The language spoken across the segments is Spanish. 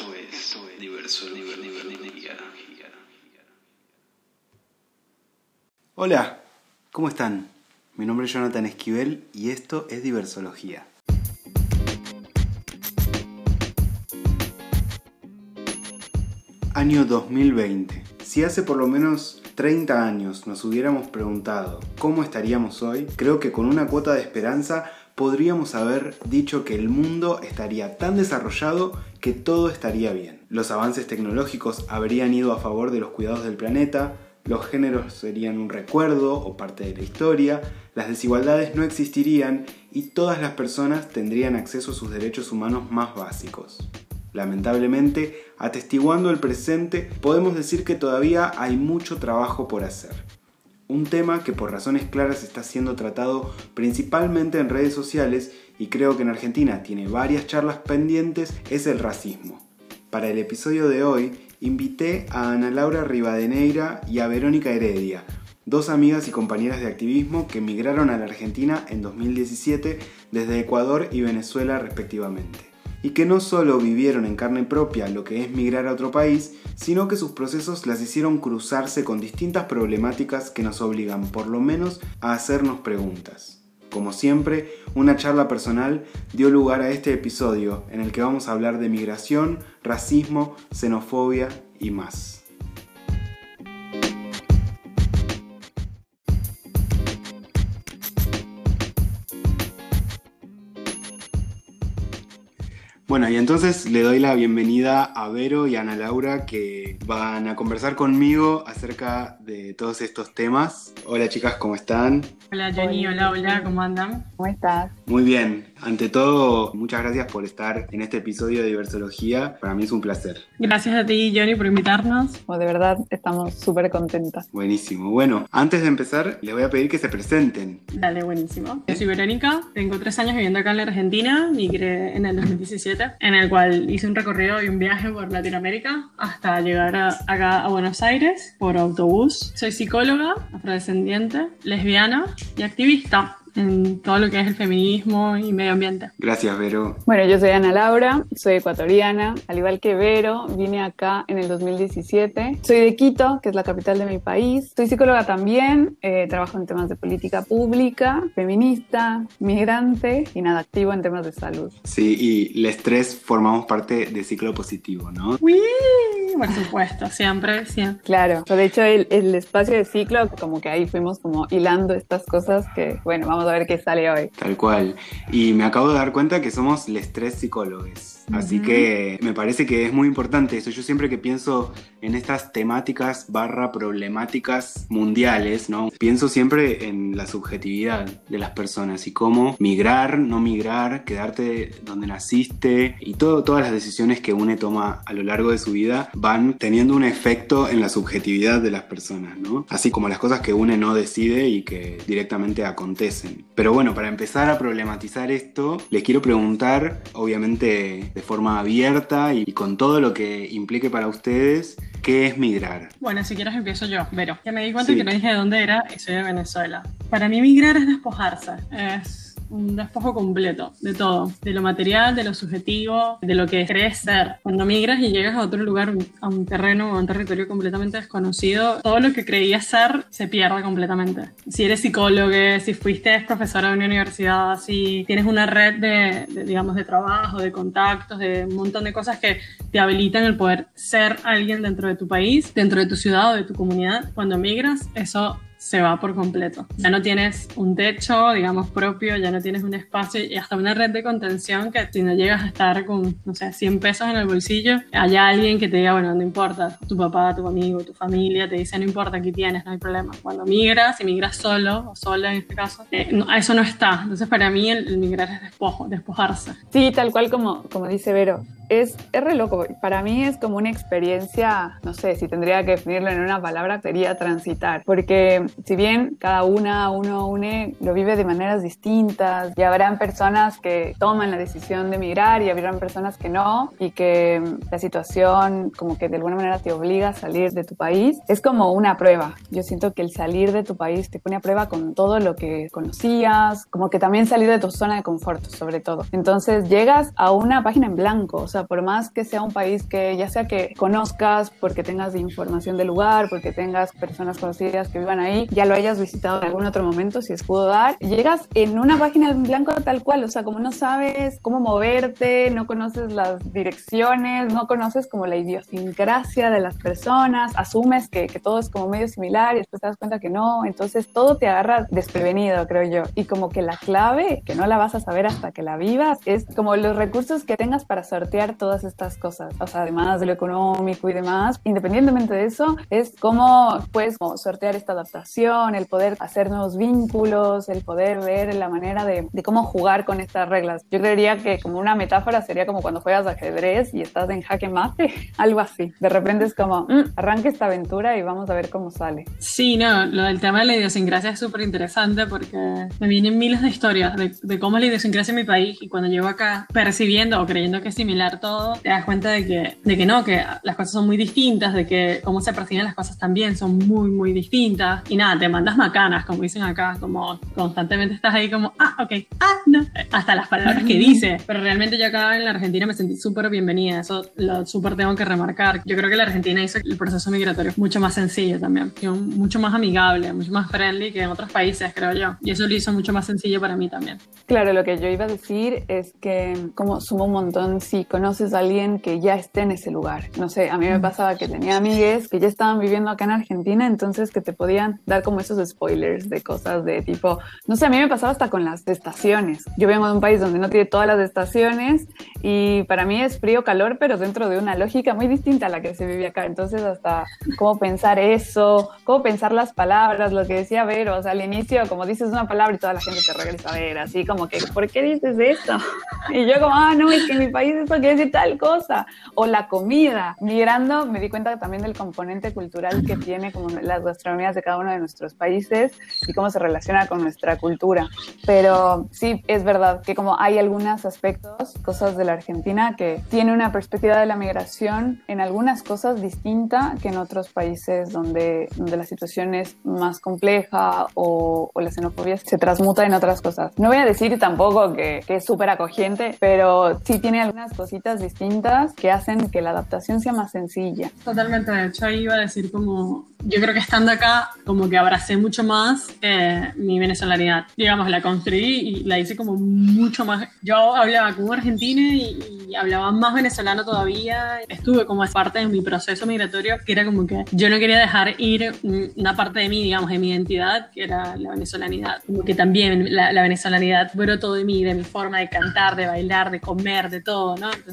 Esto es diverso, Hola, ¿cómo están? Mi nombre es Jonathan Esquivel y esto es Diversología. Año 2020. Si hace por lo menos 30 años nos hubiéramos preguntado cómo estaríamos hoy, creo que con una cuota de esperanza podríamos haber dicho que el mundo estaría tan desarrollado que todo estaría bien. Los avances tecnológicos habrían ido a favor de los cuidados del planeta, los géneros serían un recuerdo o parte de la historia, las desigualdades no existirían y todas las personas tendrían acceso a sus derechos humanos más básicos. Lamentablemente, atestiguando el presente, podemos decir que todavía hay mucho trabajo por hacer. Un tema que por razones claras está siendo tratado principalmente en redes sociales y creo que en Argentina tiene varias charlas pendientes es el racismo. Para el episodio de hoy invité a Ana Laura Rivadeneira y a Verónica Heredia, dos amigas y compañeras de activismo que emigraron a la Argentina en 2017 desde Ecuador y Venezuela respectivamente y que no solo vivieron en carne propia lo que es migrar a otro país, sino que sus procesos las hicieron cruzarse con distintas problemáticas que nos obligan por lo menos a hacernos preguntas. Como siempre, una charla personal dio lugar a este episodio en el que vamos a hablar de migración, racismo, xenofobia y más. Bueno, y entonces le doy la bienvenida a Vero y a Ana Laura que van a conversar conmigo acerca de todos estos temas. Hola chicas, ¿cómo están? Hola Jenny, hola, hola, ¿cómo andan? ¿Cómo estás? Muy bien. Ante todo, muchas gracias por estar en este episodio de Diversología. Para mí es un placer. Gracias a ti, Johnny, por invitarnos. Oh, de verdad, estamos súper contentas. Buenísimo. Bueno, antes de empezar, les voy a pedir que se presenten. Dale, buenísimo. Yo soy Verónica, tengo tres años viviendo acá en la Argentina, migré en el 2017, en el cual hice un recorrido y un viaje por Latinoamérica hasta llegar acá a Buenos Aires por autobús. Soy psicóloga, afrodescendiente, lesbiana y activista en todo lo que es el feminismo y medio ambiente. Gracias, Vero. Bueno, yo soy Ana Laura, soy ecuatoriana, al igual que Vero, vine acá en el 2017. Soy de Quito, que es la capital de mi país. Soy psicóloga también, eh, trabajo en temas de política pública, feminista, migrante y nada, activo en temas de salud. Sí, y les tres formamos parte de Ciclo Positivo, ¿no? ¡Uy! Por supuesto, siempre, siempre. Claro, de hecho el, el espacio de ciclo, como que ahí fuimos como hilando estas cosas que, bueno, vamos a ver qué sale hoy. Tal cual. Y me acabo de dar cuenta que somos los tres psicólogos. Así que me parece que es muy importante eso. Yo siempre que pienso en estas temáticas barra problemáticas mundiales, ¿no? Pienso siempre en la subjetividad de las personas y cómo migrar, no migrar, quedarte donde naciste y todo, todas las decisiones que une toma a lo largo de su vida van teniendo un efecto en la subjetividad de las personas, ¿no? Así como las cosas que une no decide y que directamente acontecen. Pero bueno, para empezar a problematizar esto, les quiero preguntar, obviamente de forma abierta y con todo lo que implique para ustedes, ¿qué es migrar? Bueno, si quieres empiezo yo, Vero. Ya me di cuenta que no dije de dónde era y soy de Venezuela. Para mí migrar es despojarse, es un despojo completo de todo, de lo material, de lo subjetivo, de lo que crees ser. Cuando migras y llegas a otro lugar, a un terreno o a un territorio completamente desconocido, todo lo que creías ser se pierde completamente. Si eres psicólogo, si fuiste profesora de una universidad, si tienes una red de, digamos, de trabajo, de contactos, de un montón de cosas que te habilitan el poder ser alguien dentro de tu país, dentro de tu ciudad o de tu comunidad, cuando migras, eso se va por completo. Ya no tienes un techo, digamos, propio, ya no tienes un espacio y hasta una red de contención que si no llegas a estar con, no sé, 100 pesos en el bolsillo, haya alguien que te diga, bueno, no importa, tu papá, tu amigo, tu familia, te dice, no importa, aquí tienes, no hay problema. Cuando migras, y migras solo, o sola en este caso, eh, eso no está. Entonces, para mí, el, migrar es despojo, despojarse. Sí, tal cual como, como dice Vero. Es, es re loco. Para mí es como una experiencia, no sé, si tendría que definirlo en una palabra, sería transitar. Porque si bien cada una, uno, une, lo vive de maneras distintas y habrán personas que toman la decisión de emigrar y habrán personas que no y que la situación como que de alguna manera te obliga a salir de tu país, es como una prueba. Yo siento que el salir de tu país te pone a prueba con todo lo que conocías, como que también salir de tu zona de confort sobre todo. Entonces llegas a una página en blanco, o sea, por más que sea un país que ya sea que conozcas porque tengas información del lugar, porque tengas personas conocidas que vivan ahí, ya lo hayas visitado en algún otro momento, si es pudo dar, llegas en una página en blanco tal cual, o sea, como no sabes cómo moverte, no conoces las direcciones, no conoces como la idiosincrasia de las personas, asumes que, que todo es como medio similar y después te das cuenta que no, entonces todo te agarra desprevenido, creo yo. Y como que la clave, que no la vas a saber hasta que la vivas, es como los recursos que tengas para sortear todas estas cosas, o sea, además de lo económico y demás, independientemente de eso, es cómo puedes como sortear esta adaptación, el poder hacer nuevos vínculos, el poder ver la manera de, de cómo jugar con estas reglas. Yo creería que como una metáfora sería como cuando juegas ajedrez y estás en jaque mate, algo así. De repente es como, mm, arranque esta aventura y vamos a ver cómo sale. Sí, no, lo del tema de la idiosincrasia es súper interesante porque me vienen miles de historias de, de, cómo es la idiosincrasia en mi país y cuando llego acá percibiendo o creyendo que es similar todo, te das cuenta de que, de que no, que las cosas son muy distintas, de que cómo se perciben las cosas también son muy, muy distintas. Y nada, te mandas macanas, como dicen acá, como constantemente estás ahí como, ah, ok, ah, no, hasta las palabras que dice. Pero realmente yo acá en la Argentina me sentí súper bienvenida, eso lo súper tengo que remarcar. Yo creo que la Argentina hizo el proceso migratorio mucho más sencillo también, mucho más amigable, mucho más friendly que en otros países, creo yo. Y eso lo hizo mucho más sencillo para mí también. Claro, lo que yo iba a decir es que como suma un montón si conoces a alguien que ya esté en ese lugar. No sé, a mí me pasaba que tenía amigues que ya estaban viviendo acá en Argentina, entonces que te podían dar como esos spoilers de cosas de tipo, no sé, a mí me pasaba hasta con las estaciones. Yo vengo de un país donde no tiene todas las estaciones y para mí es frío, calor, pero dentro de una lógica muy distinta a la que se vive acá. Entonces hasta cómo pensar eso, cómo pensar las palabras, lo que decía Vero, o sea, al inicio como dices una palabra y toda la gente te regresa a ver, así como que, ¿por qué dices esto? Y yo como, ah, no, es que en mi país esto decir tal cosa. O la comida. Migrando me di cuenta también del componente cultural que tiene como las gastronomías de cada uno de nuestros países y cómo se relaciona con nuestra cultura. Pero sí, es verdad que como hay algunos aspectos, cosas de la Argentina, que tiene una perspectiva de la migración en algunas cosas distinta que en otros países donde, donde la situación es más compleja o, o la xenofobia se transmuta en otras cosas. No voy a decir tampoco que, que es súper acogiente, pero sí tiene algunas cositas distintas que hacen que la adaptación sea más sencilla. Totalmente, de hecho ahí iba a decir como, yo creo que estando acá como que abracé mucho más eh, mi venezolanidad. Digamos, la construí y la hice como mucho más, yo hablaba como argentina y, y hablaba más venezolano todavía. Estuve como parte de mi proceso migratorio que era como que yo no quería dejar ir una parte de mí, digamos, de mi identidad, que era la venezolanidad. Como que también la, la venezolanidad brotó de mí, de mi forma de cantar, de bailar, de comer, de todo, ¿no? Entonces,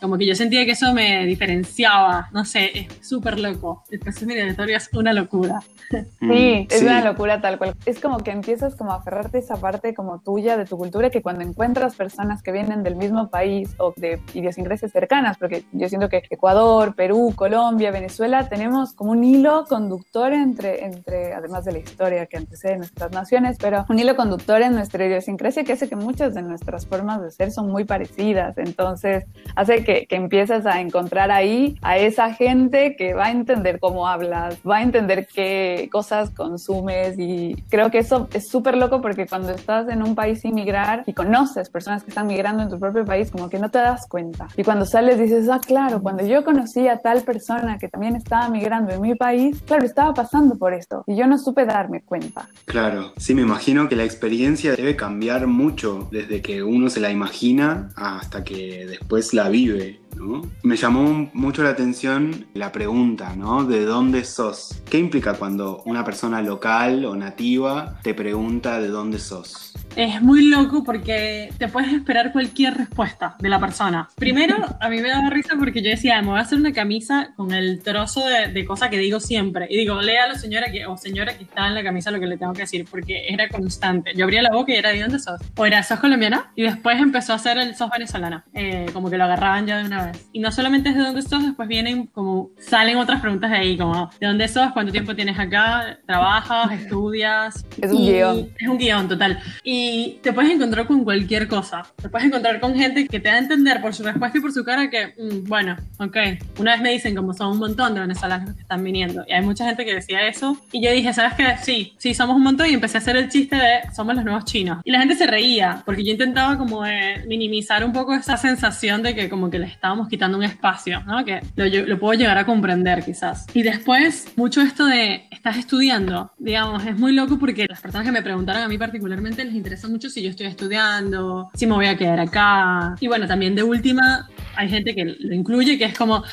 como que yo sentía que eso me diferenciaba, no sé, es súper loco. El proceso migratorio es una locura. Sí, es sí. una locura tal cual. Es como que empiezas como a aferrarte a esa parte como tuya de tu cultura que cuando encuentras personas que vienen del mismo país o de idiosincrasias cercanas, porque yo siento que Ecuador, Perú, Colombia, Venezuela, tenemos como un hilo conductor entre, entre además de la historia que antecede nuestras naciones, pero un hilo conductor en nuestra idiosincrasia que hace que muchas de nuestras formas de ser son muy parecidas. Entonces, hace que, que empiezas a encontrar ahí a esa gente que va a entender cómo hablas, va a entender qué cosas consumes y creo que eso es súper loco porque cuando estás en un país sin migrar y conoces personas que están migrando en tu propio país, como que no te das cuenta. Y cuando sales dices, ah, claro, cuando yo conocí a tal persona que también estaba migrando en mi país, claro, estaba pasando por esto y yo no supe darme cuenta. Claro, sí, me imagino que la experiencia debe cambiar mucho desde que uno se la imagina hasta que después la vive. ¿No? Me llamó mucho la atención la pregunta, ¿no? ¿De dónde sos? ¿Qué implica cuando una persona local o nativa te pregunta de dónde sos? Es muy loco porque te puedes esperar cualquier respuesta de la persona. Primero, a mí me daba risa porque yo decía, me voy a hacer una camisa con el trozo de, de cosa que digo siempre. Y digo, léalo señora que, o señora que está en la camisa lo que le tengo que decir, porque era constante. Yo abría la boca y era, ¿de dónde sos? O era, ¿sos colombiana? Y después empezó a hacer el sos venezolana. Eh, como que lo agarraban ya de una vez. Y no solamente es de dónde sos, después vienen como, salen otras preguntas de ahí, como, ¿de dónde sos? ¿Cuánto tiempo tienes acá? ¿Trabajas? ¿Estudias? Es un Y- guion. Es un guion, total. Y te puedes encontrar con cualquier cosa. Te puedes encontrar con gente que te da a entender por su respuesta y por su cara que, mm, bueno, ok. Una vez me dicen como son un montón de venezolanos que están viniendo. Y hay mucha gente que decía eso. Y yo dije, ¿sabes qué? Sí, sí, somos un montón. Y empecé a hacer el chiste de somos los nuevos chinos. Y la gente se reía, porque yo intentaba como minimizar un poco esa sensación de que como que le estábamos quitando un espacio, ¿no? Que lo, lo puedo llegar a comprender quizás. Y después, mucho esto de, estás estudiando, digamos, es muy loco porque las personas que me preguntaron a mí particularmente les interesa mucho si yo estoy estudiando, si me voy a quedar acá. Y bueno, también de última, hay gente que lo incluye, que es como,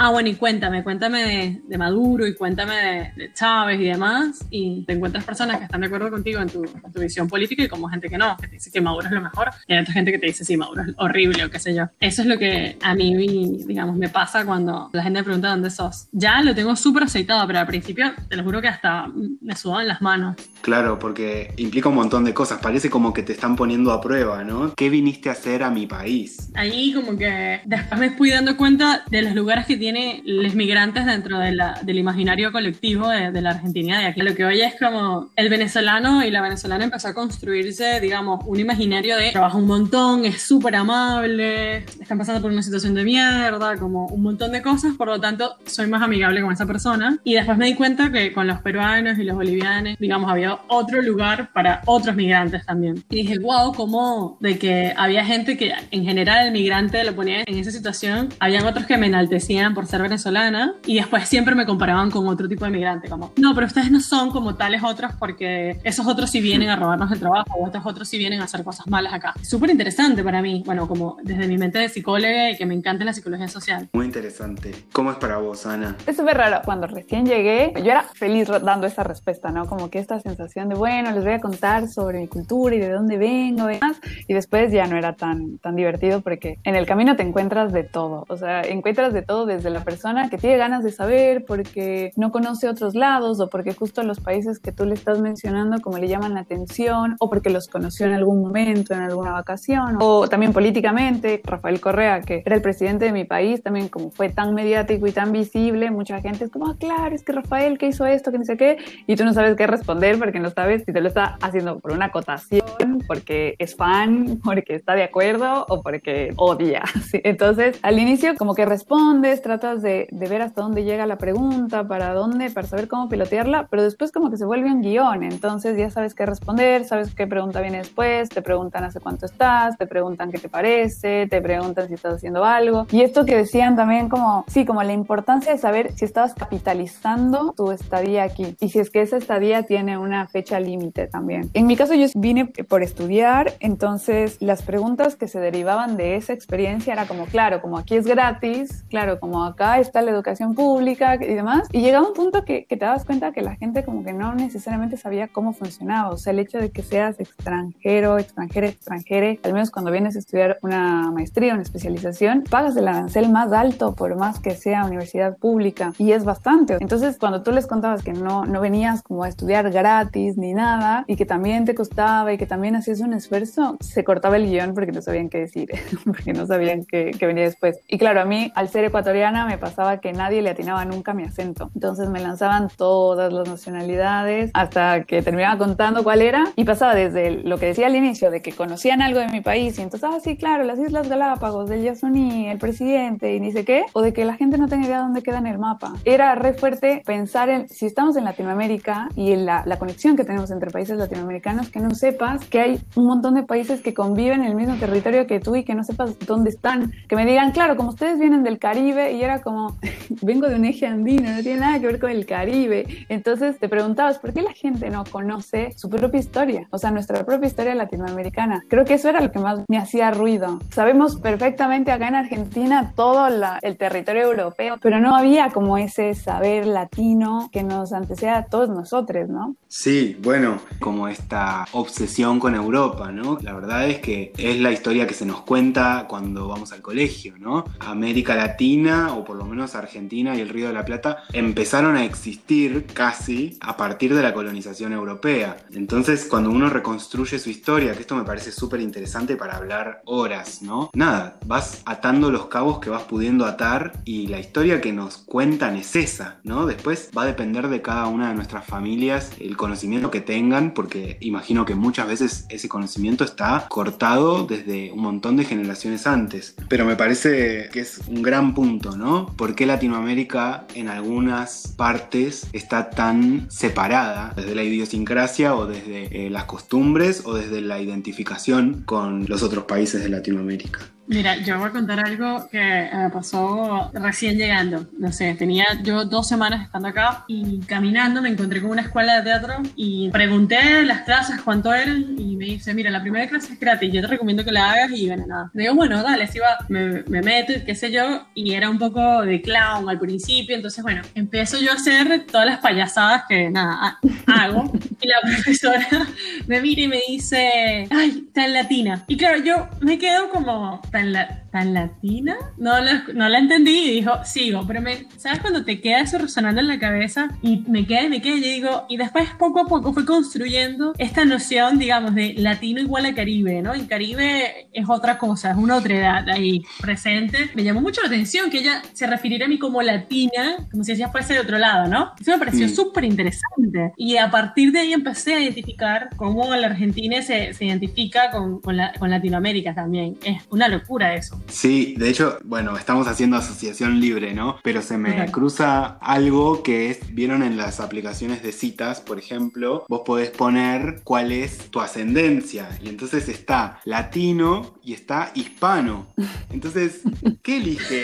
Ah, bueno, y cuéntame, cuéntame de, Maduro y cuéntame de, Chávez y demás. Y te encuentras personas que están de acuerdo contigo en tu, visión política y como gente que no, que te dice que Maduro es lo mejor. Y hay otra gente que te dice, sí, Maduro es horrible o qué sé yo. Eso es lo que a mí, digamos, me pasa cuando la gente me pregunta dónde sos. Ya lo tengo súper aceitado, pero al principio te lo juro que hasta me sudaban las manos. Claro, porque implica un montón de cosas. Parece como que te están poniendo a prueba, ¿no? ¿Qué viniste a hacer a mi país? Ahí como que después me fui dando cuenta de los lugares que tiene tiene los migrantes dentro de la, del imaginario colectivo de, de, la Argentina de aquí. Lo que hoy es como el venezolano y la venezolana empezó a construirse, digamos, un imaginario de trabaja un montón, es súper amable, están pasando por una situación de mierda, como un montón de cosas, por lo tanto soy más amigable con esa persona. Y después me di cuenta que con los peruanos y los bolivianos, digamos, había otro lugar para otros migrantes también. Y dije, wow, como de que había gente que en general el migrante lo ponía en esa situación, habían otros que me enaltecían por ser venezolana y después siempre me comparaban con otro tipo de migrante, como, no, pero ustedes no son como tales otros porque esos otros sí vienen a robarnos el trabajo o estos otros sí vienen a hacer cosas malas acá. Súper interesante para mí, bueno, como desde mi mente de psicóloga y que me encanta la psicología social. Muy interesante. ¿Cómo es para vos, Ana? Es súper raro. Cuando recién llegué, yo era feliz dando esa respuesta, ¿no? Como que esta sensación de, bueno, les voy a contar sobre mi cultura y de dónde vengo y demás. Y después ya no era tan, tan divertido porque en el camino te encuentras de todo. O sea, encuentras de todo desde la persona que tiene ganas de saber porque no conoce otros lados o porque justo los países que tú le estás mencionando como le llaman la atención o porque los conoció en algún momento, en alguna vacación o también políticamente. Rafael Correa, que era el presidente de mi país, también como fue tan mediático y tan visible, mucha gente es como, ah, claro, es que Rafael que hizo esto, que no sé qué, y tú no sabes qué responder porque no sabes si te lo está haciendo por una acotación, porque es fan, porque está de acuerdo o porque odia. Entonces, al inicio como que respondes, tratas de, ver hasta dónde llega la pregunta, para dónde, para saber cómo pilotearla, pero después como que se vuelve un guion, entonces ya sabes qué responder, sabes qué pregunta viene después, te preguntan hace cuánto estás, te preguntan qué te parece, te preguntan si estás haciendo algo. Y esto que decían también como, sí, como la importancia de saber si estabas capitalizando tu estadía aquí y si es que esa estadía tiene una fecha límite también. En mi caso yo vine por estudiar, entonces las preguntas que se derivaban de esa experiencia era como, claro, como aquí es gratis, claro, como acá está la educación pública y demás. Y llegaba un punto que, que te das cuenta que la gente como que no necesariamente sabía cómo funcionaba. O sea, el hecho de que seas extranjero, extranjera, extranjera, al menos cuando vienes a estudiar una maestría, una especialización, pagas el arancel más alto por más que sea universidad pública. Y es bastante. Entonces, cuando tú les contabas que no, no venías como a estudiar gratis ni nada y que también te costaba y que también hacías un esfuerzo, se cortaba el guion porque no sabían qué decir, porque no sabían qué, qué venía después. Y claro, a mí, al ser ecuatoriana, me pasaba que nadie le atinaba nunca mi acento. Entonces me lanzaban todas las nacionalidades hasta que terminaba contando cuál era y pasaba desde lo que decía al inicio de que conocían algo de mi país y entonces, ah, sí, claro, las Islas Galápagos, del Yasuní, el presidente y ni sé qué, o de que la gente no tenga idea dónde queda en el mapa. Era re fuerte pensar en, si estamos en Latinoamérica y en la, la conexión que tenemos entre países latinoamericanos, que no sepas que hay un montón de países que conviven en el mismo territorio que tú y que no sepas dónde están. Que me digan, claro, como ustedes vienen del Caribe y era como, vengo de un eje andino, no tiene nada que ver con el Caribe. Entonces te preguntabas, ¿por qué la gente no conoce su propia historia? O sea, nuestra propia historia latinoamericana. Creo que eso era lo que más me hacía ruido. Sabemos perfectamente acá en Argentina todo el territorio europeo, pero no había como ese saber latino que nos antecede a todos nosotros, ¿no? Sí, bueno, como esta obsesión con Europa, ¿no? La verdad es que es la historia que se nos cuenta cuando vamos al colegio, ¿no? América Latina O por lo menos Argentina y el Río de la Plata, empezaron a existir casi a partir de la colonización europea. Entonces, cuando uno reconstruye su historia, que esto me parece súper interesante para hablar horas, ¿no? Nada, vas atando los cabos que vas pudiendo atar y la historia que nos cuentan es esa, ¿no? Después va a depender de cada una de nuestras familias el conocimiento que tengan, porque imagino que muchas veces ese conocimiento está cortado desde un montón de generaciones antes. Pero me parece que es un gran punto, ¿Por qué Latinoamérica en algunas partes está tan separada desde la idiosincrasia o desde eh, las costumbres o desde la identificación con los otros países de Latinoamérica? Mira, yo voy a contar algo que me pasó recién llegando. No sé, tenía yo dos semanas estando acá y caminando me encontré con una escuela de teatro y pregunté las clases cuánto eran y me dice, mira, la primera clase es gratis, yo te recomiendo que la hagas y bueno, nada. Digo, bueno, dale, si va, me, me meto, qué sé yo, y era un poco de clown al principio, entonces bueno, empiezo yo a hacer todas las payasadas que nada, hago y la profesora me mira y me dice, ay, en latina. Y claro, yo me quedo como tan, tan latina. No la, no la entendí y dijo, sigo. Pero me, ¿sabes cuando te queda eso resonando en la cabeza? Y me queda y me queda y digo, y después poco a poco fue construyendo esta noción, digamos, de latino igual a Caribe, ¿no? Y Caribe es otra cosa, es una otra edad ahí presente. Me llamó mucho la atención que ella se refiriera a mí como latina, como si ella fuese de otro lado, ¿no? Eso me pareció súper interesante. Y a partir de ahí empecé a identificar cómo la Argentina se, se identifica con, con, la, con Latinoamérica también. Es una locura eso. Sí, de hecho, bueno, estamos haciendo asociación libre, ¿no? Pero se me cruza algo que es, vieron en las aplicaciones de citas, por ejemplo, vos podés poner cuál es tu ascendencia. Y entonces está latino y está hispano. Entonces, ¿qué elige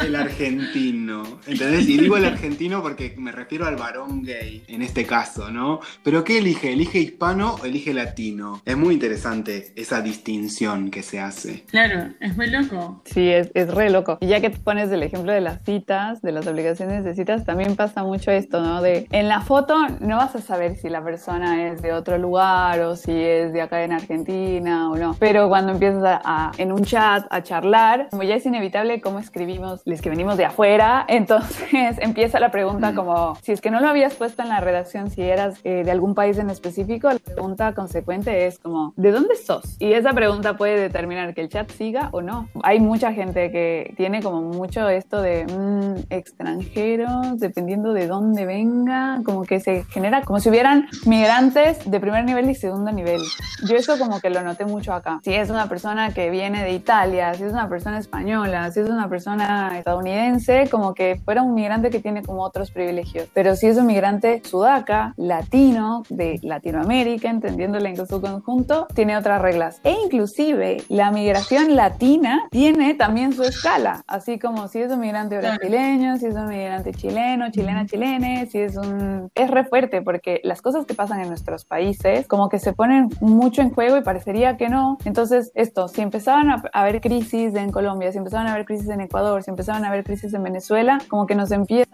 el argentino? ¿Entendés? Y digo el argentino porque me refiero al varón gay en este caso, ¿no? Pero ¿qué elige? ¿Elige hispano o elige latino? Es muy interesante esa distinción que se hace. Claro, es muy loco. Sí, es, es re loco. Y ya que pones el ejemplo de las citas, de las aplicaciones de citas, también pasa mucho esto, ¿no? De en la foto no vas a saber si la persona es de otro lugar o si es de acá en Argentina o no. Pero cuando empiezas a, en un chat a charlar, como ya es inevitable cómo escribimos, les que venimos de afuera, entonces empieza la pregunta como, si es que no lo habías puesto en la redacción, si eras eh, de algún país en específico, la pregunta consecuente es como, ¿de dónde sos? Y esa pregunta puede determinar que el chat siga o no. Hay mucha gente que tiene como mucho esto de mmm, extranjeros, dependiendo de dónde venga, como que se genera como si hubieran migrantes de primer nivel y segundo nivel. Yo eso como que lo noté mucho acá. Si es una persona que viene de Italia, si es una persona española, si es una persona estadounidense, como que fuera un migrante que tiene como otros privilegios. Pero si es un migrante sudaca, latino, de Latinoamérica, entendiéndole en su conjunto, tiene otras reglas. E inclusive la migración latina tiene también su escala, así como si es un migrante brasileño, si es un migrante chileno, chilena, chilene, si es un... Es re fuerte porque las cosas que pasan en nuestros países como que se ponen mucho en juego y parecería que no. Entonces, esto, si empezaban a haber crisis en Colombia, si empezaban a haber crisis en Ecuador, si empezaban a haber crisis en Venezuela, como que nos empieza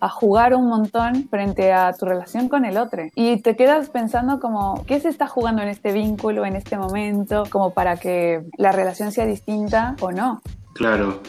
a jugar un montón frente a tu relación con el otro. Y te quedas pensando como, ¿qué se está jugando en este vínculo, en este momento, como para que la relación sea distinta o no? Claro.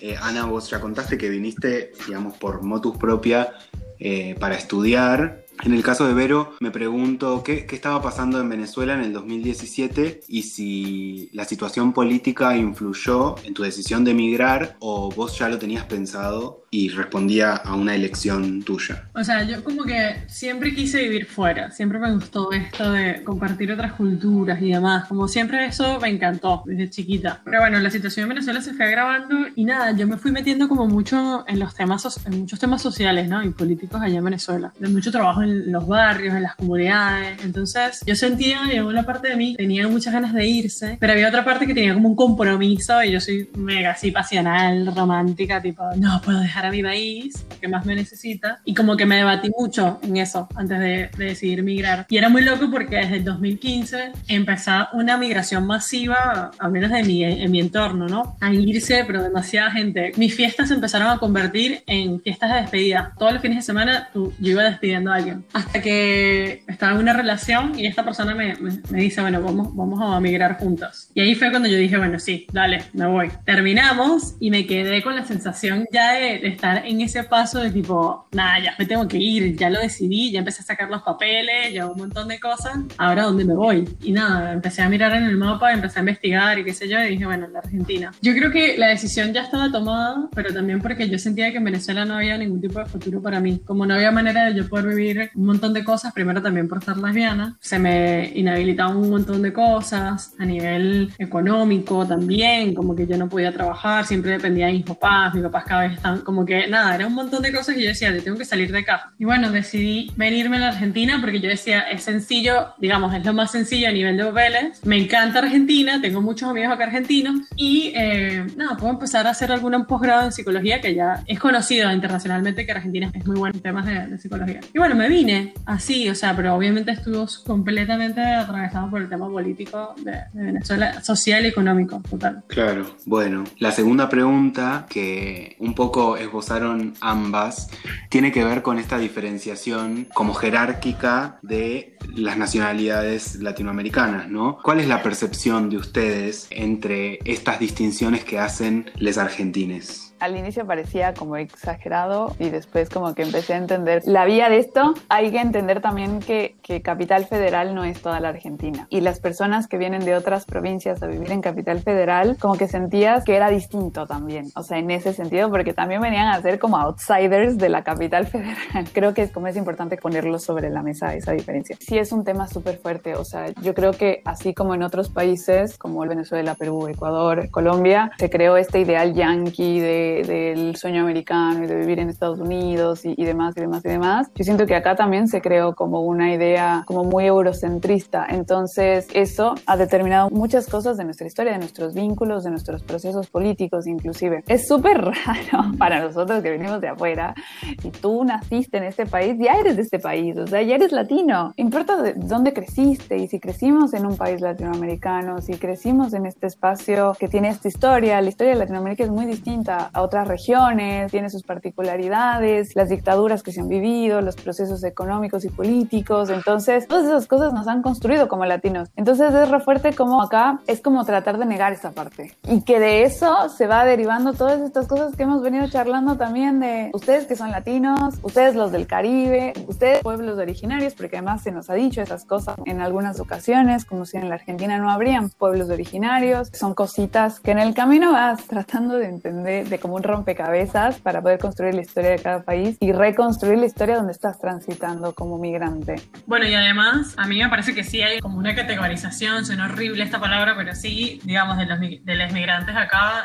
Eh, Ana, vos ya contaste que viniste, digamos, por motus propia eh, para estudiar en el caso de Vero, me pregunto qué, estaba pasando en Venezuela en el 2017 y si la situación política influyó en tu decisión de emigrar o vos ya lo tenías pensado y respondía a una elección tuya. O sea, yo como que siempre quise vivir fuera, siempre me gustó esto de compartir otras culturas y demás, como siempre eso me encantó desde chiquita. Pero bueno, la situación en Venezuela se fue agravando y nada, yo me fui metiendo como mucho en los temas, en muchos temas sociales, ¿no? Y políticos allá en Venezuela, de mucho trabajo en los barrios, en las comunidades. Entonces yo sentía que una parte de mí tenía muchas ganas de irse, pero había otra parte que tenía como un compromiso y yo soy mega así pasional, romántica, tipo, no puedo dejar a mi país, que más me necesita. Y como que me debatí mucho en eso antes de, de decidir migrar. Y era muy loco porque desde el 2015 empezó una migración masiva, al menos de mi, en mi entorno, ¿no? A irse, pero demasiada gente. Mis fiestas se empezaron a convertir en fiestas de despedida. Todos los fines de semana yo iba despidiendo a alguien. Hasta que estaba en una relación y esta persona me, me, dice, bueno, vamos, vamos a migrar juntos. Y ahí fue cuando yo dije, bueno, sí, dale, me voy. Terminamos y me quedé con la sensación ya de, de estar en ese paso de tipo, nada, ya me tengo que ir, ya lo decidí, ya empecé a sacar los papeles, ya un montón de cosas, ahora dónde me voy. Y nada, empecé a mirar en el mapa, empecé a investigar y qué sé yo, y dije, bueno, la Argentina. Yo creo que la decisión ya estaba tomada, pero también porque yo sentía que en Venezuela no había ningún tipo de futuro para mí. Como no había manera de yo poder vivir un montón de cosas, primero también por ser lesbiana, se me inhabilitaban un montón de cosas a nivel económico también, como que yo no podía trabajar, siempre dependía de mis papás, mis papás cada vez están, como que nada, era un montón de cosas que yo decía, te tengo que salir de acá. Y bueno, decidí venirme a la Argentina porque yo decía, es sencillo, digamos, es lo más sencillo a nivel de papeles. Me encanta Argentina, tengo muchos amigos acá argentinos y eh, nada, puedo empezar a hacer algún posgrado en psicología que ya es conocido internacionalmente que Argentina es muy bueno en temas de, psicología. Y bueno, me vine así, o sea, pero obviamente estuvo completamente atravesado por el tema político de, de Venezuela, social y económico, total. Claro, bueno, la segunda pregunta que un poco esbozaron ambas tiene que ver con esta diferenciación como jerárquica de las nacionalidades latinoamericanas, ¿no? ¿Cuál es la percepción de ustedes entre estas distinciones que hacen les argentines? Al inicio parecía como exagerado y después como que empecé a entender la vía de esto. Hay que entender también que, que, Capital Federal no es toda la Argentina. Y las personas que vienen de otras provincias a vivir en Capital Federal, como que sentías que era distinto también. O sea, en ese sentido, porque también venían a ser como outsiders de la Capital Federal. Creo que es como es importante ponerlo sobre la mesa, esa diferencia. Sí es un tema súper fuerte. O sea, yo creo que así como en otros países, como Venezuela, Perú, Ecuador, Colombia, se creó este ideal yankee de del sueño americano y de vivir en Estados Unidos y, demás y demás y demás. Yo siento que acá también se creó como una idea como muy eurocentrista. Entonces eso ha determinado muchas cosas de nuestra historia, de nuestros vínculos, de nuestros procesos políticos inclusive. Es súper raro para nosotros que venimos de afuera. Si tú naciste en este país, ya eres de este país, o sea, ya eres latino. Importa de dónde creciste y si crecimos en un país latinoamericano, si crecimos en este espacio que tiene esta historia, la historia de Latinoamérica es muy distinta otras regiones, tiene sus particularidades, las dictaduras que se han vivido, los procesos económicos y políticos. Entonces, todas esas cosas nos han construido como latinos. Entonces, es re fuerte como acá es como tratar de negar esa parte. Y que de eso se va derivando todas estas cosas que hemos venido charlando también de ustedes que son latinos, ustedes los del Caribe, ustedes pueblos originarios, porque además se nos ha dicho esas cosas en algunas ocasiones, como si en la Argentina no habrían pueblos originarios. Son cositas que en el camino vas tratando de entender, de como un rompecabezas para poder construir la historia de cada país y reconstruir la historia donde estás transitando como migrante. Bueno, y además, a mí me parece que sí hay como una categorización, suena horrible esta palabra, pero sí, digamos, de los, de los migrantes acá.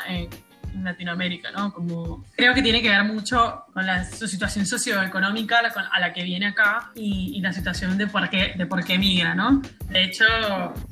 En Latinoamérica, ¿no? Como creo que tiene que ver mucho con la, su situación socioeconómica a la que viene acá y, y, la situación de por qué de por qué migra, ¿no? De hecho,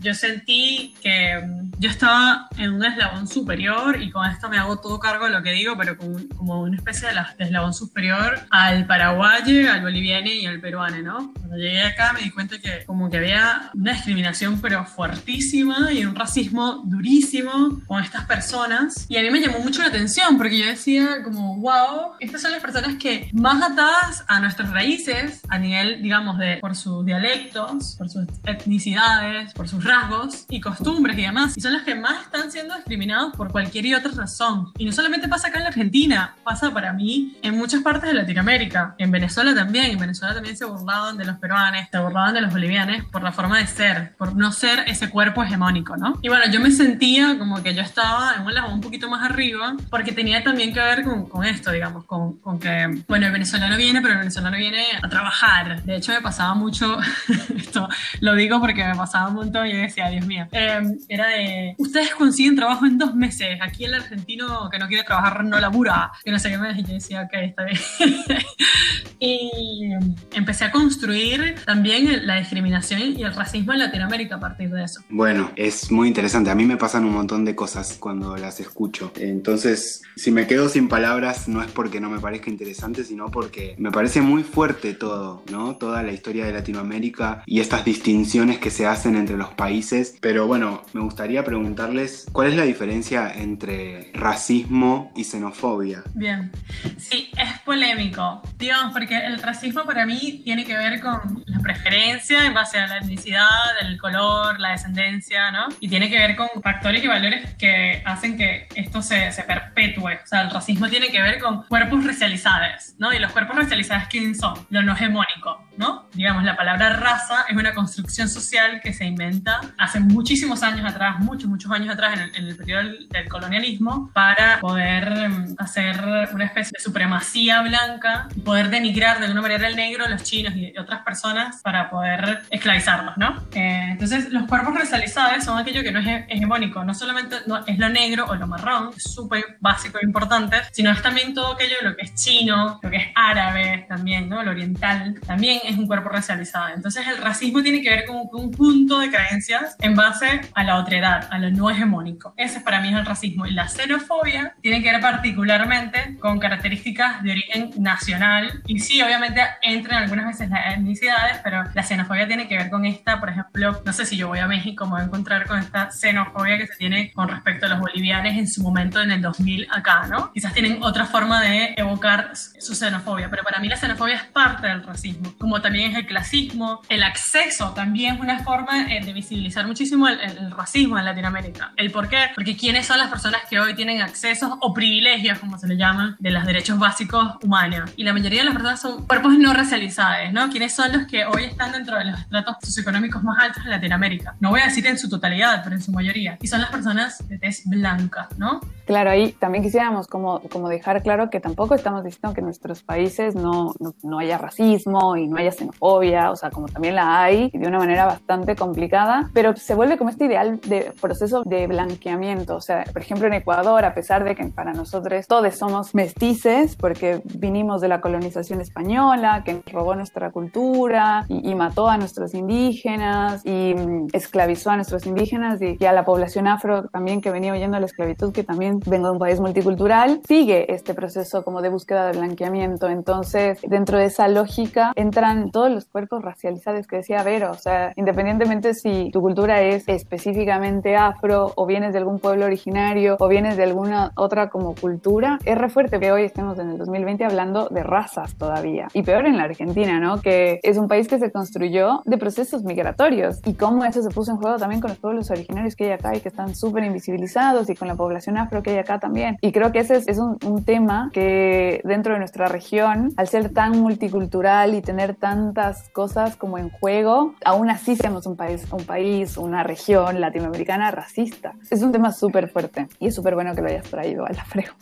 yo sentí que mm, yo estaba en un eslabón superior y con esto me hago todo cargo de lo que digo, pero como, como una especie de, de, eslabón superior al paraguayo, al boliviano y al peruano, ¿no? Cuando llegué acá me di cuenta que como que había una discriminación pero fuertísima y un racismo durísimo con estas personas y a mí me llamó mucho la atención porque yo decía como, wow, estas son las personas que más atadas a nuestras raíces a nivel, digamos, de por sus dialectos, por sus etnicidades, por sus rasgos y costumbres y demás son los que más están siendo discriminados por cualquier y otra razón. Y no solamente pasa acá en la Argentina, pasa para mí en muchas partes de Latinoamérica. En Venezuela también. En Venezuela también se burlaban de los peruanos, se burlaban de los bolivianos por la forma de ser, por no ser ese cuerpo hegemónico, ¿no? Y bueno, yo me sentía como que yo estaba en un lado un poquito más arriba, porque tenía también que ver con, con esto, digamos, con, con, que, bueno, el venezolano viene, pero el venezolano viene a trabajar. De hecho, me pasaba mucho, esto. Lo digo porque me pasaba un montón y yo decía, Dios mío, eh, era de ustedes consiguen trabajo en dos meses, aquí el argentino que no quiere trabajar no labura, que no sé qué me y yo decía, ok, está bien. y empecé a construir también la discriminación y el racismo en Latinoamérica a partir de eso. Bueno, es muy interesante, a mí me pasan un montón de cosas cuando las escucho, entonces si me quedo sin palabras no es porque no me parezca interesante, sino porque me parece muy fuerte todo, ¿no? Toda la historia de Latinoamérica y estas distinciones que se hacen entre los países, pero bueno, me gustaría preguntarles cuál es la diferencia entre racismo y xenofobia. Bien, sí, es polémico. Dios, porque el racismo para mí tiene que ver con la preferencia en base a la etnicidad, el color, la descendencia, ¿no? Y tiene que ver con factores y valores que hacen que esto se, se perpetúe. O sea, el racismo tiene que ver con cuerpos racializados, ¿no? Y los cuerpos racializados, ¿quién son? Lo no hegemónico, ¿no? Digamos, la palabra raza es una construcción social que se inventa hace muchísimos años atrás, muchos, muchos años atrás, en el, en el periodo del, del colonialismo, para poder mm, hacer una especie de supremacía blanca poder denigrar de alguna manera el negro, los chinos y otras personas para poder esclavizarlos, ¿no? Eh, entonces, los cuerpos racializados son aquello que no es he- hegemónico, no solamente no, es lo negro o lo marrón, es súper básico e importante, sino es también todo aquello lo que es chino, lo que es árabe también, ¿no? Lo oriental, también es un cuerpo racializado. Entonces, el racismo tiene que ver con un conjunto de creencias en base a la otredad, a lo no hegemónico. Ese para mí es el racismo. Y la xenofobia tiene que ver particularmente con características de origen nacional. Y sí, obviamente entran algunas veces las etnicidades, pero la xenofobia tiene que ver con esta, por ejemplo, no sé si yo voy a México, me voy a encontrar con esta xenofobia que se tiene con respecto a los bolivianos en su momento en el 2000 acá, ¿no? Quizás tienen otra forma de evocar su xenofobia, pero para mí la xenofobia es parte del racismo, como también es el clasismo, el acceso también es una forma eh, de visibilizar muchísimo el, el- el racismo en Latinoamérica. ¿El por qué? Porque quiénes son las personas que hoy tienen accesos o privilegios, como se le llama, de los derechos básicos humanos. Y la mayoría de las personas son cuerpos no racializados, ¿no? ¿Quiénes son los que hoy están dentro de los estratos socioeconómicos más altos de Latinoamérica? No voy a decir en su totalidad, pero en su mayoría. Y son las personas de tez blanca, ¿no? Claro, ahí también quisiéramos como, como dejar claro que tampoco estamos diciendo que en nuestros países no, no, no haya racismo y no haya xenofobia, o sea, como también la hay, de una manera bastante complicada, pero se vuelve como este ideal de proceso de blanqueamiento. O sea, por ejemplo, en Ecuador, a pesar de que para nosotros todos somos mestices, porque vinimos de la colonización española, que robó nuestra cultura y, y mató a nuestros indígenas y mm, esclavizó a nuestros indígenas y, y a la población afro también que venía huyendo de la esclavitud, que también vengo de un país multicultural, sigue este proceso como de búsqueda de blanqueamiento. Entonces, dentro de esa lógica entran todos los cuerpos racializados que decía Vero, o sea, independientemente si tu cultura es específicamente afro o vienes de algún pueblo originario o vienes de alguna otra como cultura, es re fuerte que hoy estemos en el 2020 hablando de razas todavía. Y peor en la Argentina, ¿no? Que es un país que se construyó de procesos migratorios y cómo eso se puso en juego también con los pueblos originarios que hay acá y que están súper invisibilizados y con la población afro que hay acá también. Y creo que ese es, es un, un tema que dentro de nuestra región, al ser tan multicultural y tener tantas cosas como en juego, aún así seamos un país, un país, una región latinoamericana racista. Es un tema súper fuerte y es súper bueno que lo hayas traído a la frego.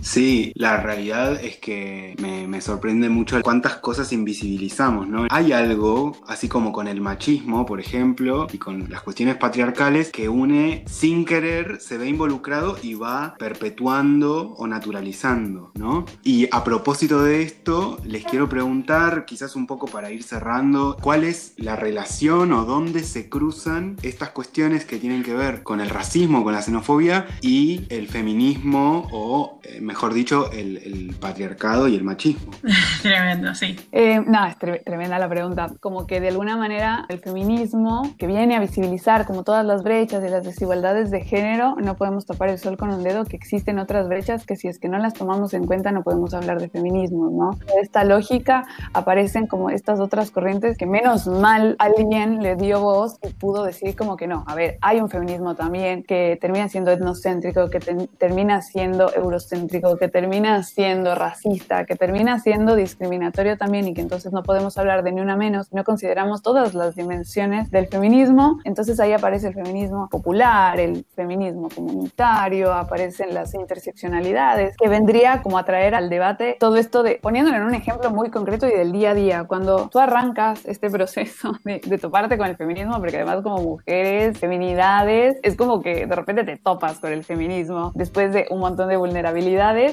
Sí, la realidad es que me, sorprende mucho cuántas cosas invisibilizamos, ¿no? Hay algo, así como con el machismo, por ejemplo, y con las cuestiones patriarcales, que une sin querer, se ve involucrado y va perpetuando o naturalizando, ¿no? Y a propósito de esto, les quiero preguntar, quizás un poco para ir cerrando, ¿cuál es la relación o dónde se cruzan estas cuestiones que tienen que ver con el racismo, con la xenofobia y el feminismo o... eh, mejor dicho, el, el patriarcado y el machismo. Tremendo, sí. Eh, no, es tre- tremenda la pregunta. Como que de alguna manera el feminismo, que viene a visibilizar como todas las brechas y las desigualdades de género, no podemos tapar el sol con un dedo, que existen otras brechas que si es que no las tomamos en cuenta no podemos hablar de feminismo, ¿no? De esta lógica aparecen como estas otras corrientes que menos mal alguien le dio voz y pudo decir como que no, a ver, hay un feminismo también que termina siendo etnocéntrico, que te- termina siendo eurocéntrico, que termina siendo racista, que termina siendo discriminatorio también y que entonces no podemos hablar de ni una menos, no consideramos todas las dimensiones del feminismo, entonces ahí aparece el feminismo popular, el feminismo comunitario, aparecen las interseccionalidades, que vendría como a traer al debate todo esto de, poniéndolo en un ejemplo muy concreto y del día a día, cuando tú arrancas este proceso de, de toparte con el feminismo, porque además como mujeres, feminidades, es como que de repente te topas con el feminismo después de un montón de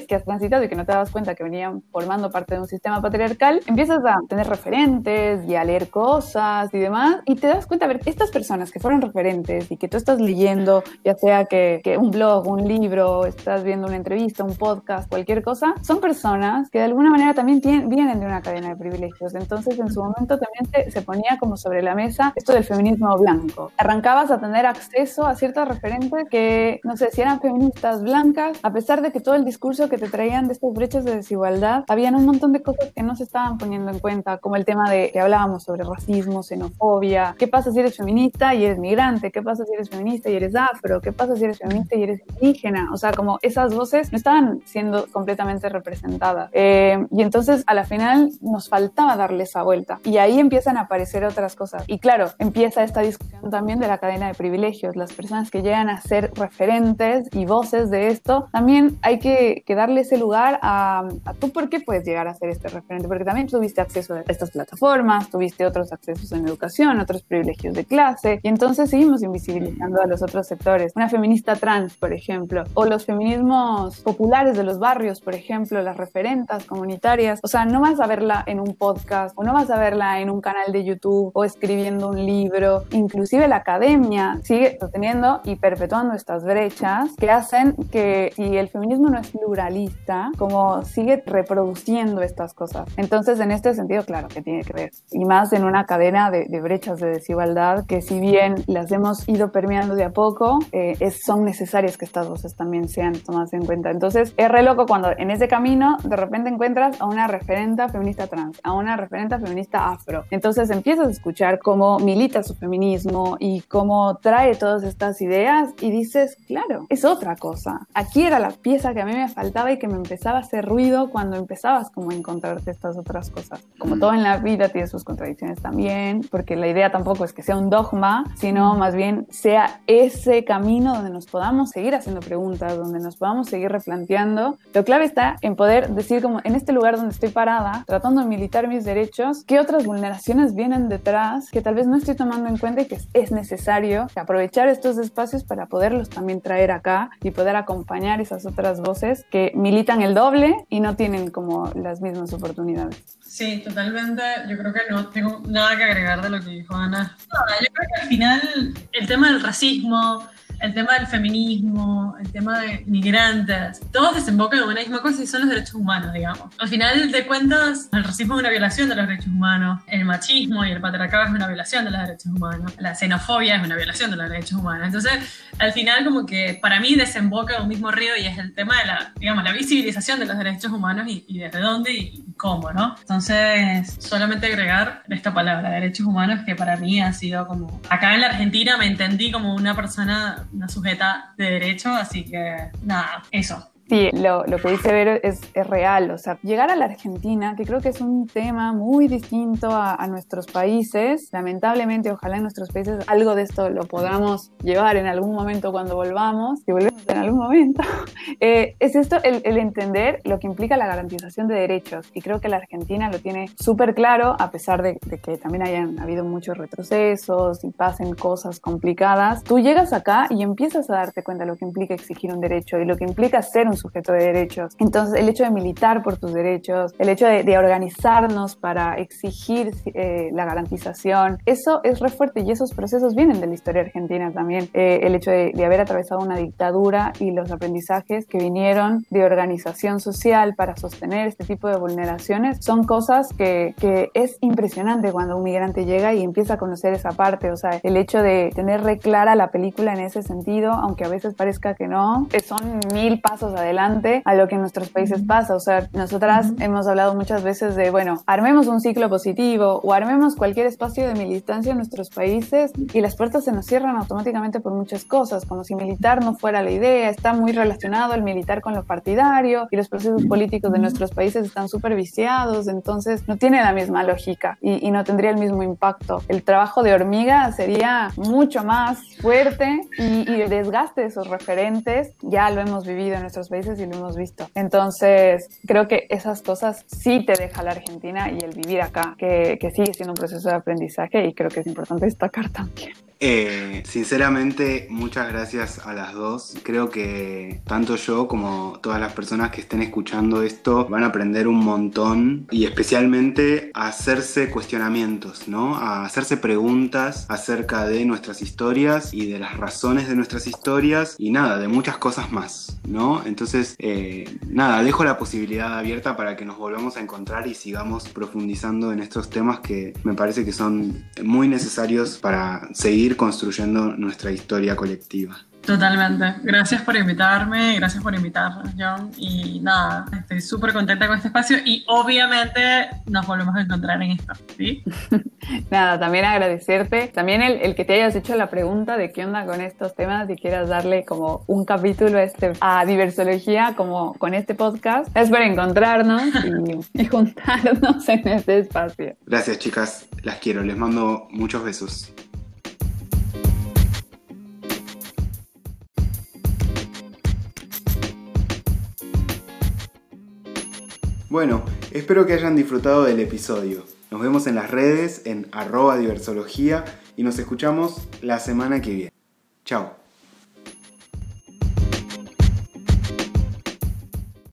que has transitado y que no te das cuenta que venían formando parte de un sistema patriarcal, empiezas a tener referentes y a leer cosas y demás, y te das cuenta, a ver, estas personas que fueron referentes y que tú estás leyendo, ya sea que, que un blog, un libro, estás viendo una entrevista, un podcast, cualquier cosa, son personas que de alguna manera también tienen, vienen de una cadena de privilegios. Entonces, en su momento también se, se ponía como sobre la mesa esto del feminismo blanco. Arrancabas a tener acceso a ciertos referentes que, no sé, si eran feministas blancas, a pesar de que todo el discurso discurso que te traían de estas brechas de desigualdad, habían un montón de cosas que no se estaban poniendo en cuenta, como el tema de que hablábamos sobre racismo, xenofobia, qué pasa si eres feminista y eres migrante, qué pasa si eres feminista y eres afro, qué pasa si eres feminista y eres indígena, o sea, como esas voces no estaban siendo completamente representadas. Eh, y entonces a la final nos faltaba darle esa vuelta. Y ahí empiezan a aparecer otras cosas. Y claro, empieza esta discusión también de la cadena de privilegios. Las personas que llegan a ser referentes y voces de esto, también hay que, darle ese lugar a, a, tú por qué puedes llegar a ser este referente, porque también tuviste acceso a estas plataformas, tuviste otros accesos en educación, otros privilegios de clase, y entonces seguimos invisibilizando a los otros sectores. Una feminista trans, por ejemplo, o los feminismos populares de los barrios, por ejemplo, las referentas comunitarias. O sea, no vas a verla en un podcast o no vas a verla en un canal de YouTube o escribiendo un libro. Inclusive la academia sigue sosteniendo y perpetuando estas brechas que hacen que si el feminismo no es pluralista, como sigue reproduciendo estas cosas. Entonces, en este sentido, claro que tiene que ver. Y más en una cadena de, brechas de desigualdad que si bien las hemos ido permeando de a poco, eh, es, son necesarias que estas voces también sean tomadas en cuenta. Entonces, es re loco cuando en ese camino de repente encuentras a una referenta feminista trans, a una referenta feminista afro. Entonces empiezas a escuchar cómo milita su feminismo y cómo trae todas estas ideas y dices, claro, es otra cosa. Aquí era la pieza que a mí me faltaba y que me empezaba a hacer ruido cuando empezabas como a encontrarte estas otras cosas. Como todo en la vida tiene sus contradicciones también, porque la idea tampoco es que sea un dogma, sino más bien sea ese camino donde nos podamos seguir haciendo preguntas, donde nos podamos seguir replanteando. Lo clave está en poder decir como en este lugar donde estoy parada, tratando de militar mis derechos, qué otras vulneraciones vienen detrás que tal vez no estoy tomando en cuenta y que es necesario aprovechar estos espacios para poderlos también traer acá y poder acompañar esas otras voces que militan el doble y no tienen como las mismas oportunidades. Sí, totalmente. Yo creo que no tengo nada que agregar de lo que dijo Ana. yo creo que al final el tema del racismo, el tema del feminismo, el tema de migrantes, todos desembocan en una misma cosa y son los derechos humanos, digamos. Al final de cuentas, el racismo es una violación de los derechos humanos, el machismo y el patriarcado es una violación de los derechos humanos, la xenofobia es una violación de los derechos humanos. Entonces, al final como que para mí desemboca en un mismo río y es el tema de la, digamos, la visibilización de los derechos humanos y, y desde dónde y cómo, ¿no? Entonces, solamente agregar esta palabra, derechos humanos, que para mí ha sido como, acá en la Argentina me entendí como una persona una sujeta de derecho, así que nada, eso. Sí, lo, lo, que dice Vero es, es, real. O sea, llegar a la Argentina, que creo que es un tema muy distinto a, a, nuestros países, lamentablemente, ojalá en nuestros países algo de esto lo podamos llevar en algún momento cuando volvamos, si volvemos en algún momento, eh, es esto, el, el, entender lo que implica la garantización de derechos. Y creo que la Argentina lo tiene súper claro, a pesar de, de, que también hayan habido muchos retrocesos y pasen cosas complicadas. Tú llegas acá y empiezas a darte cuenta de lo que implica exigir un derecho y lo que implica ser un sujeto de derechos. Entonces, el hecho de militar por tus derechos, el hecho de, de organizarnos para exigir eh, la garantización, eso es re fuerte y esos procesos vienen de la historia argentina también. Eh, el hecho de, de, haber atravesado una dictadura y los aprendizajes que vinieron de organización social para sostener este tipo de vulneraciones son cosas que, que es impresionante cuando un migrante llega y empieza a conocer esa parte. O sea, el hecho de tener re clara la película en ese sentido, aunque a veces parezca que no, son mil pasos adelante adelante a lo que en nuestros países pasa. O sea, nosotras hemos hablado muchas veces de, bueno, armemos un ciclo positivo o armemos cualquier espacio de militancia en nuestros países y las puertas se nos cierran automáticamente por muchas cosas, como si militar no fuera la idea. Está muy relacionado el militar con lo partidario y los procesos políticos de nuestros países están súper viciados, entonces no tiene la misma lógica y, y no tendría el mismo impacto. El trabajo de hormiga sería mucho más fuerte y, y el desgaste de esos referentes ya lo hemos vivido en nuestros países y lo hemos visto. Entonces, creo que esas cosas sí te deja la Argentina y el vivir acá, que, que sigue siendo un proceso de aprendizaje y creo que es importante destacar también. Eh, sinceramente, muchas gracias a las dos. Creo que tanto yo como todas las personas que estén escuchando esto van a aprender un montón y especialmente a hacerse cuestionamientos, ¿no? A hacerse preguntas acerca de nuestras historias y de las razones de nuestras historias y nada, de muchas cosas más, ¿no? Entonces, eh, nada, dejo la posibilidad abierta para que nos volvamos a encontrar y sigamos profundizando en estos temas que me parece que son muy necesarios para seguir construyendo nuestra historia colectiva. Totalmente. Gracias por invitarme, gracias por invitarnos, John. Y nada, estoy súper contenta con este espacio y obviamente nos volvemos a encontrar en esto, ¿sí? nada, también agradecerte. También el, el, que te hayas hecho la pregunta de qué onda con estos temas y quieras darle como un capítulo a, este, a diversología como con este podcast. Es por encontrarnos y, y juntarnos en este espacio. Gracias, chicas. Las quiero. Les mando muchos besos. Bueno, espero que hayan disfrutado del episodio. Nos vemos en las redes en arroba diversología y nos escuchamos la semana que viene. Chao.